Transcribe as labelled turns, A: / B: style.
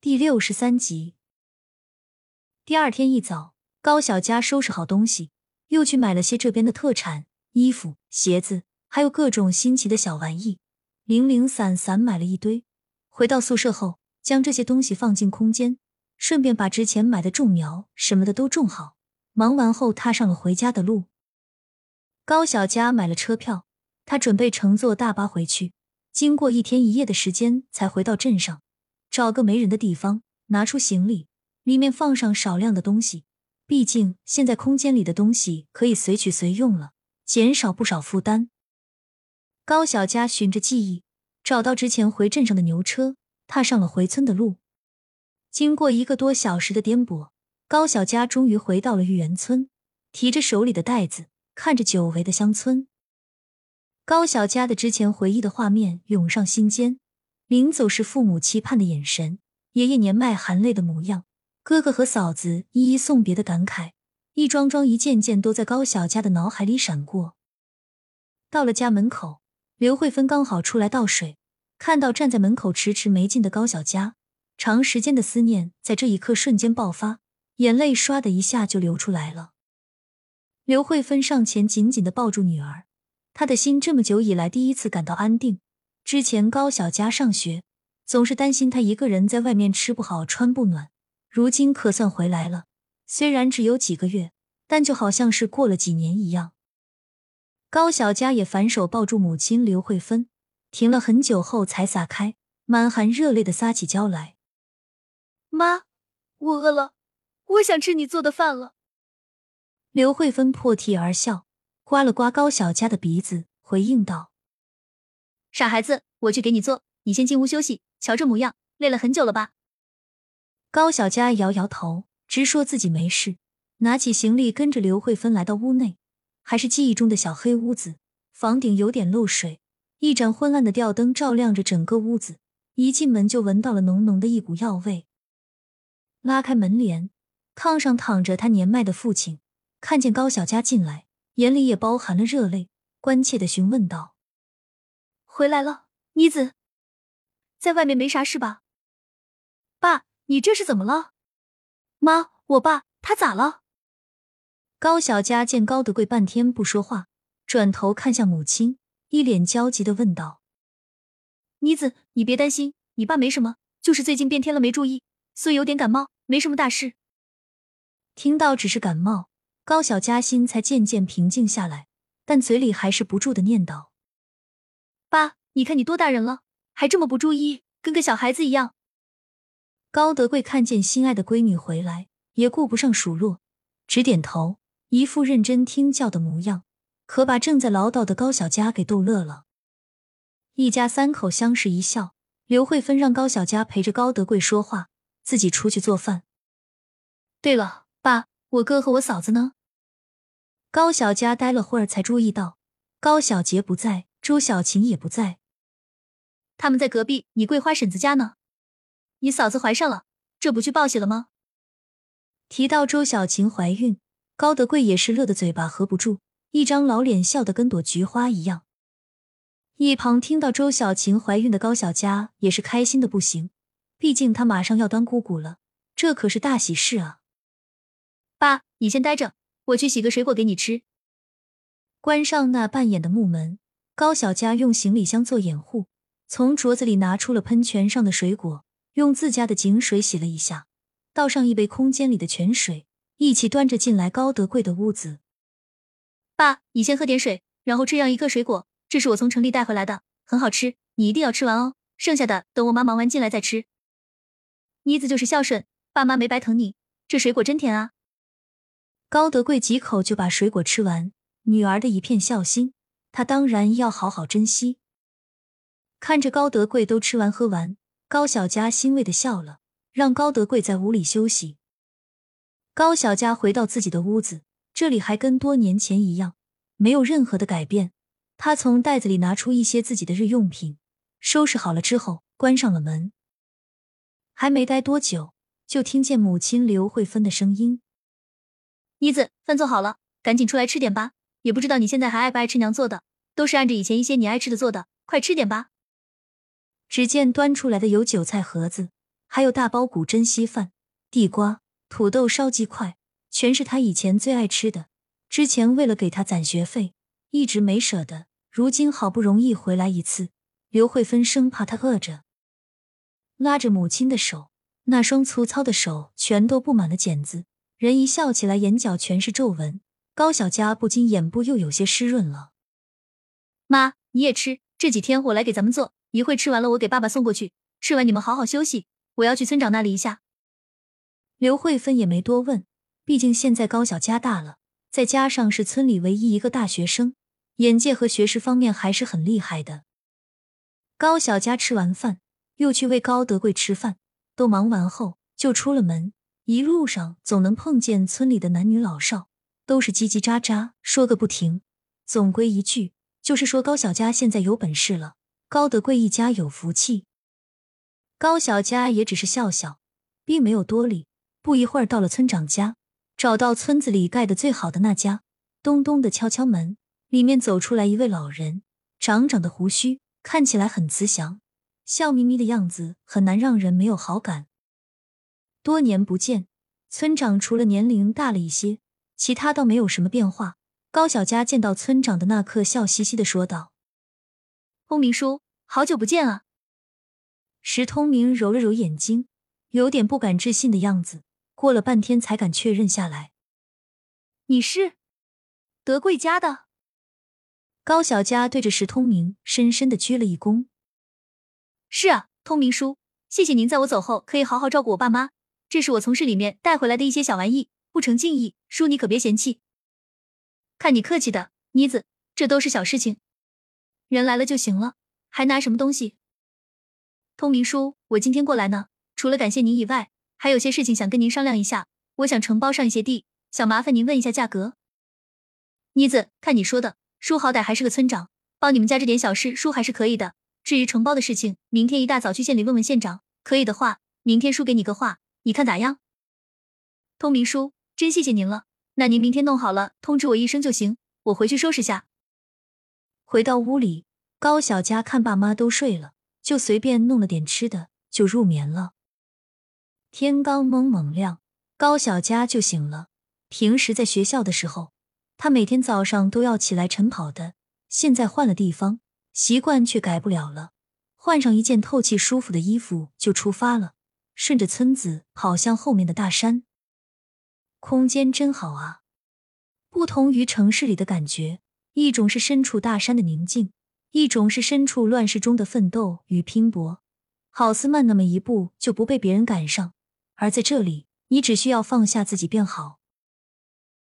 A: 第六十三集。第二天一早，高小佳收拾好东西，又去买了些这边的特产衣服、鞋子，还有各种新奇的小玩意，零零散散买了一堆。回到宿舍后，将这些东西放进空间，顺便把之前买的种苗什么的都种好。忙完后，踏上了回家的路。高小佳买了车票，他准备乘坐大巴回去。经过一天一夜的时间，才回到镇上。找个没人的地方，拿出行李，里面放上少量的东西。毕竟现在空间里的东西可以随取随用了，减少不少负担。高小佳循着记忆找到之前回镇上的牛车，踏上了回村的路。经过一个多小时的颠簸，高小佳终于回到了玉园村。提着手里的袋子，看着久违的乡村，高小佳的之前回忆的画面涌上心间。临走时，父母期盼的眼神，爷爷年迈含泪的模样，哥哥和嫂子一一送别的感慨，一桩桩一件件都在高小佳的脑海里闪过。到了家门口，刘慧芬刚好出来倒水，看到站在门口迟迟没进的高小佳，长时间的思念在这一刻瞬间爆发，眼泪唰的一下就流出来了。刘慧芬上前紧紧的抱住女儿，她的心这么久以来第一次感到安定。之前高小佳上学，总是担心她一个人在外面吃不好穿不暖。如今可算回来了，虽然只有几个月，但就好像是过了几年一样。高小佳也反手抱住母亲刘慧芬，停了很久后才撒开，满含热泪的撒起娇来：“
B: 妈，我饿了，我想吃你做的饭了。”
A: 刘慧芬破涕而笑，刮了刮高小佳的鼻子，回应道。
B: 傻孩子，我去给你做，你先进屋休息。瞧这模样，累了很久了吧？
A: 高小佳摇摇头，直说自己没事，拿起行李跟着刘慧芬来到屋内，还是记忆中的小黑屋子，房顶有点漏水，一盏昏暗的吊灯照亮着整个屋子，一进门就闻到了浓浓的一股药味。拉开门帘，炕上躺着他年迈的父亲，看见高小佳进来，眼里也包含了热泪，关切的询问道。
B: 回来了，妮子，在外面没啥事吧？爸，你这是怎么了？妈，我爸他咋了？
A: 高小佳见高德贵半天不说话，转头看向母亲，一脸焦急的问道：“
B: 妮子，你别担心，你爸没什么，就是最近变天了，没注意，所以有点感冒，没什么大事。”
A: 听到只是感冒，高小佳心才渐渐平静下来，但嘴里还是不住的念叨。
B: 你看你多大人了，还这么不注意，跟个小孩子一样。
A: 高德贵看见心爱的闺女回来，也顾不上数落，只点头，一副认真听教的模样，可把正在唠叨的高小佳给逗乐了。一家三口相视一笑，刘慧芬让高小佳陪着高德贵说话，自己出去做饭。
B: 对了，爸，我哥和我嫂子呢？
A: 高小佳待了会儿，才注意到高小杰不在。朱小琴也不在，
B: 他们在隔壁你桂花婶子家呢。你嫂子怀上了，这不去报喜了吗？
A: 提到周小琴怀孕，高德贵也是乐得嘴巴合不住，一张老脸笑得跟朵菊花一样。一旁听到周小琴怀孕的高小佳也是开心的不行，毕竟她马上要当姑姑了，这可是大喜事啊！
B: 爸，你先待着，我去洗个水果给你吃。
A: 关上那半掩的木门。高小佳用行李箱做掩护，从镯子里拿出了喷泉上的水果，用自家的井水洗了一下，倒上一杯空间里的泉水，一起端着进来高德贵的屋子。
B: 爸，你先喝点水，然后吃上一个水果，这是我从城里带回来的，很好吃，你一定要吃完哦。剩下的等我妈忙完进来再吃。妮子就是孝顺，爸妈没白疼你，这水果真甜啊。
A: 高德贵几口就把水果吃完，女儿的一片孝心。他当然要好好珍惜。看着高德贵都吃完喝完，高小佳欣慰的笑了，让高德贵在屋里休息。高小佳回到自己的屋子，这里还跟多年前一样，没有任何的改变。他从袋子里拿出一些自己的日用品，收拾好了之后，关上了门。还没待多久，就听见母亲刘慧芬的声音：“
B: 妮子，饭做好了，赶紧出来吃点吧。”也不知道你现在还爱不爱吃娘做的，都是按着以前一些你爱吃的做的，快吃点吧。
A: 只见端出来的有韭菜盒子，还有大包谷珍稀饭、地瓜、土豆烧鸡块，全是他以前最爱吃的。之前为了给他攒学费，一直没舍得。如今好不容易回来一次，刘慧芬生怕他饿着，拉着母亲的手，那双粗糙的手全都布满了茧子，人一笑起来眼角全是皱纹。高小佳不禁眼部又有些湿润了。
B: 妈，你也吃。这几天我来给咱们做，一会吃完了我给爸爸送过去。吃完你们好好休息，我要去村长那里一下。
A: 刘慧芬也没多问，毕竟现在高小佳大了，再加上是村里唯一一个大学生，眼界和学识方面还是很厉害的。高小佳吃完饭，又去喂高德贵吃饭，都忙完后就出了门。一路上总能碰见村里的男女老少。都是叽叽喳喳说个不停，总归一句就是说高小佳现在有本事了，高德贵一家有福气。高小佳也只是笑笑，并没有多理。不一会儿到了村长家，找到村子里盖的最好的那家，咚咚的敲敲门，里面走出来一位老人，长长的胡须，看起来很慈祥，笑眯眯的样子很难让人没有好感。多年不见，村长除了年龄大了一些。其他倒没有什么变化。高小佳见到村长的那刻，笑嘻嘻的说道：“
B: 通明叔，好久不见啊！”
A: 石通明揉了揉眼睛，有点不敢置信的样子，过了半天才敢确认下来：“
B: 你是德贵家的？”
A: 高小佳对着石通明深深的鞠了一躬：“
B: 是啊，通明叔，谢谢您在我走后可以好好照顾我爸妈。这是我从市里面带回来的一些小玩意。”不成敬意，叔你可别嫌弃。看你客气的，妮子，这都是小事情，人来了就行了，还拿什么东西？通明叔，我今天过来呢，除了感谢您以外，还有些事情想跟您商量一下。我想承包上一些地，想麻烦您问一下价格。妮子，看你说的，叔好歹还是个村长，帮你们家这点小事，叔还是可以的。至于承包的事情，明天一大早去县里问问县长，可以的话，明天叔给你个话，你看咋样？通明叔。真谢谢您了，那您明天弄好了通知我一声就行，我回去收拾下。
A: 回到屋里，高小佳看爸妈都睡了，就随便弄了点吃的就入眠了。天刚蒙蒙亮，高小佳就醒了。平时在学校的时候，他每天早上都要起来晨跑的，现在换了地方，习惯却改不了了。换上一件透气舒服的衣服就出发了，顺着村子跑向后面的大山。空间真好啊！不同于城市里的感觉，一种是身处大山的宁静，一种是身处乱世中的奋斗与拼搏。好似慢那么一步就不被别人赶上，而在这里，你只需要放下自己便好。